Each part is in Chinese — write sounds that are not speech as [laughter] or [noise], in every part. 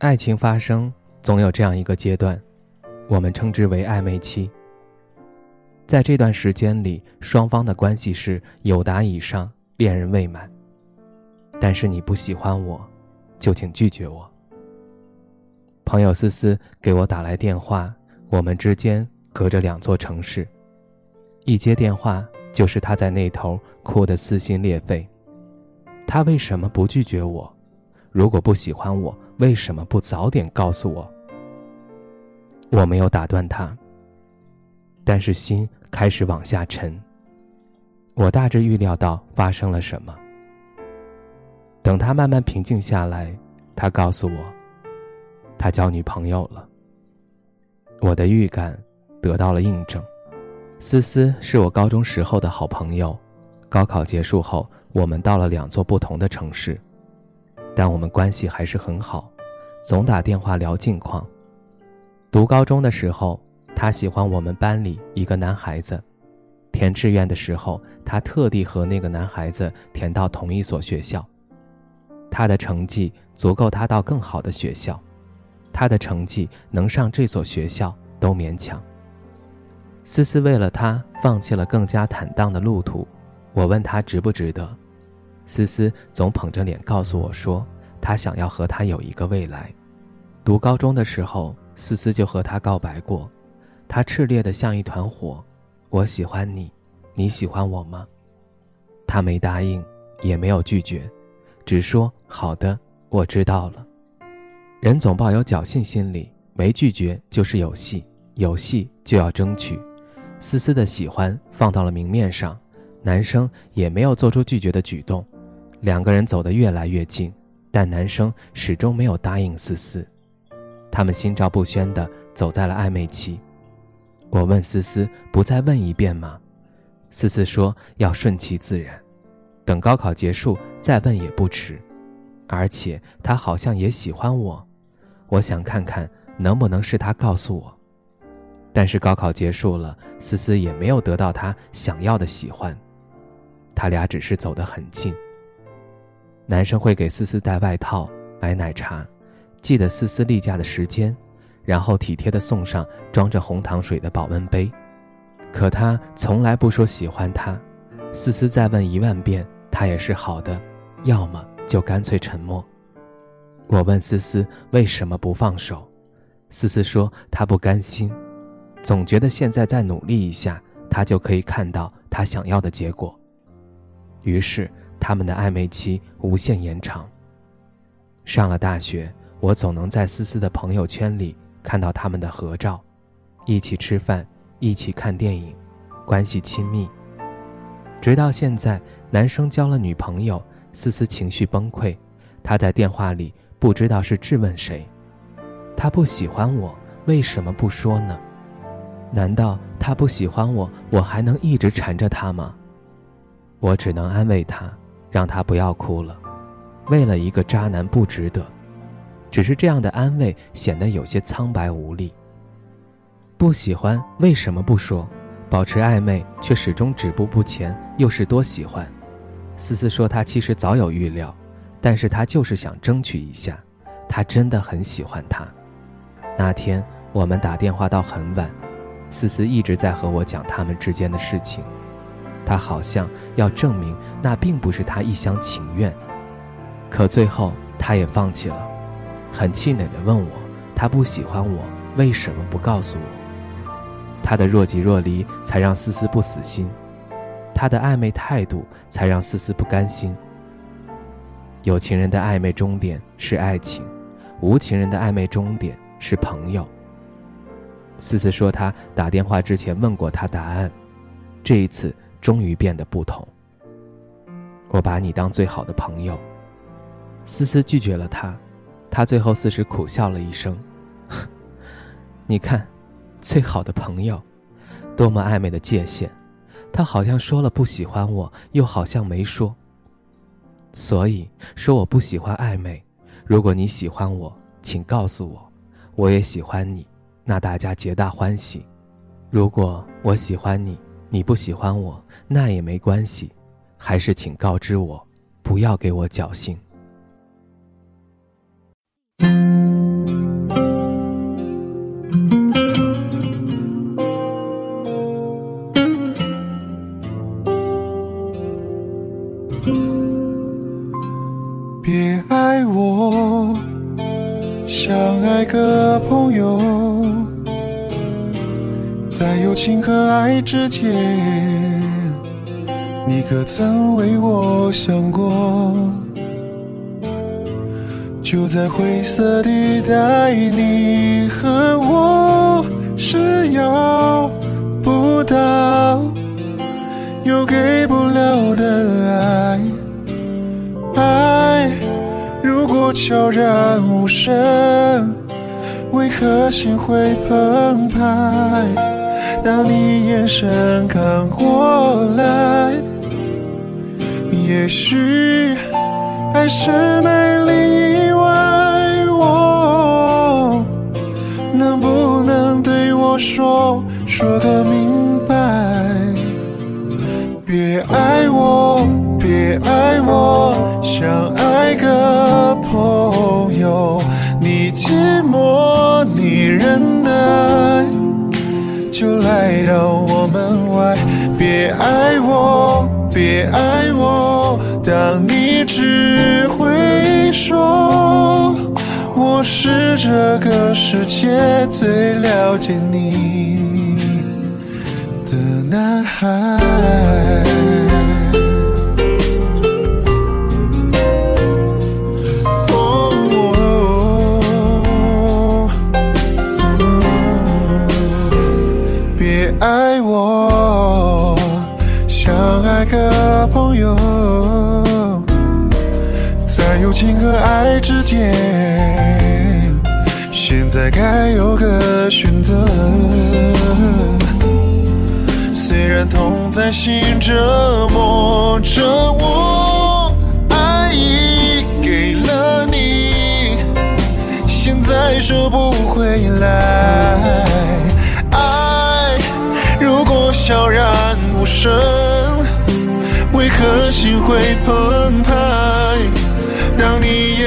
爱情发生总有这样一个阶段，我们称之为暧昧期。在这段时间里，双方的关系是有达以上，恋人未满。但是你不喜欢我，就请拒绝我。朋友思思给我打来电话，我们之间隔着两座城市，一接电话就是他在那头哭得撕心裂肺。他为什么不拒绝我？如果不喜欢我，为什么不早点告诉我？我没有打断他，但是心开始往下沉。我大致预料到发生了什么。等他慢慢平静下来，他告诉我，他交女朋友了。我的预感得到了印证。思思是我高中时候的好朋友，高考结束后，我们到了两座不同的城市。但我们关系还是很好，总打电话聊近况。读高中的时候，他喜欢我们班里一个男孩子，填志愿的时候，他特地和那个男孩子填到同一所学校。他的成绩足够他到更好的学校，他的成绩能上这所学校都勉强。思思为了他放弃了更加坦荡的路途，我问他值不值得。思思总捧着脸告诉我说：“他想要和他有一个未来。”读高中的时候，思思就和他告白过，他炽烈的像一团火。我喜欢你，你喜欢我吗？他没答应，也没有拒绝，只说：“好的，我知道了。”人总抱有侥幸心理，没拒绝就是有戏，有戏就要争取。思思的喜欢放到了明面上，男生也没有做出拒绝的举动。两个人走得越来越近，但男生始终没有答应思思。他们心照不宣地走在了暧昧期。我问思思：“不再问一遍吗？”思思说：“要顺其自然，等高考结束再问也不迟。而且他好像也喜欢我，我想看看能不能是他告诉我。”但是高考结束了，思思也没有得到他想要的喜欢。他俩只是走得很近。男生会给思思带外套、买奶茶，记得思思例假的时间，然后体贴的送上装着红糖水的保温杯。可他从来不说喜欢他，思思再问一万遍，他也是好的，要么就干脆沉默。我问思思为什么不放手，思思说她不甘心，总觉得现在再努力一下，她就可以看到她想要的结果。于是。他们的暧昧期无限延长。上了大学，我总能在思思的朋友圈里看到他们的合照，一起吃饭，一起看电影，关系亲密。直到现在，男生交了女朋友，思思情绪崩溃，他在电话里不知道是质问谁。他不喜欢我，为什么不说呢？难道他不喜欢我，我还能一直缠着他吗？我只能安慰他。让他不要哭了，为了一个渣男不值得。只是这样的安慰显得有些苍白无力。不喜欢为什么不说？保持暧昧却始终止步不前，又是多喜欢？思思说她其实早有预料，但是她就是想争取一下。她真的很喜欢他。那天我们打电话到很晚，思思一直在和我讲他们之间的事情。他好像要证明那并不是他一厢情愿，可最后他也放弃了，很气馁地问我：“他不喜欢我，为什么不告诉我？”他的若即若离才让思思不死心，他的暧昧态度才让思思不甘心。有情人的暧昧终点是爱情，无情人的暧昧终点是朋友。思思说，他打电话之前问过他答案，这一次。终于变得不同。我把你当最好的朋友。思思拒绝了他，他最后似是苦笑了一声：“ [laughs] 你看，最好的朋友，多么暧昧的界限。他好像说了不喜欢我，又好像没说。所以说我不喜欢暧昧。如果你喜欢我，请告诉我，我也喜欢你，那大家皆大欢喜。如果我喜欢你，你不喜欢我，那也没关系。还是请告知我，不要给我侥幸。”别爱我，像爱个朋友，在友情和爱之间，你可曾为我想过？就在灰色地带，你和我是要不到又给不了的爱。爱如果悄然无声，为何心会澎湃？当你眼神看过来，也许爱是美丽。说说个明白，别爱我，别爱我，像爱个朋友。你寂寞，你忍耐，就来到我门外。别爱我，别爱我，当你只会说。我是这个世界最了解你的男孩。情和爱之间。现在该有个选择，虽然痛在心折磨着我，爱已给了你，现在收不回来。爱如果悄然无声，为何心会澎湃？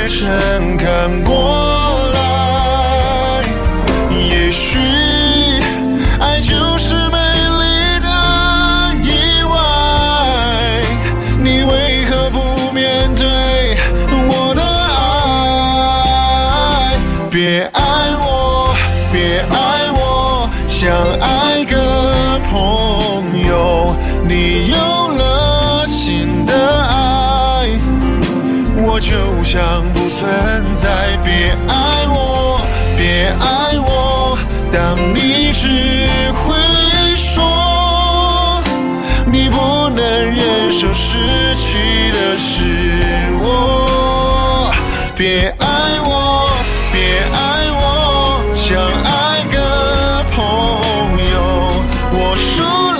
眼神看过来，也许爱就是美丽的意外，你为何不面对我的爱？别爱。我就像不存在。别爱我，别爱我，当你只会说，你不能忍受失去的是我。别爱我。别爱我。想爱个朋友，我输了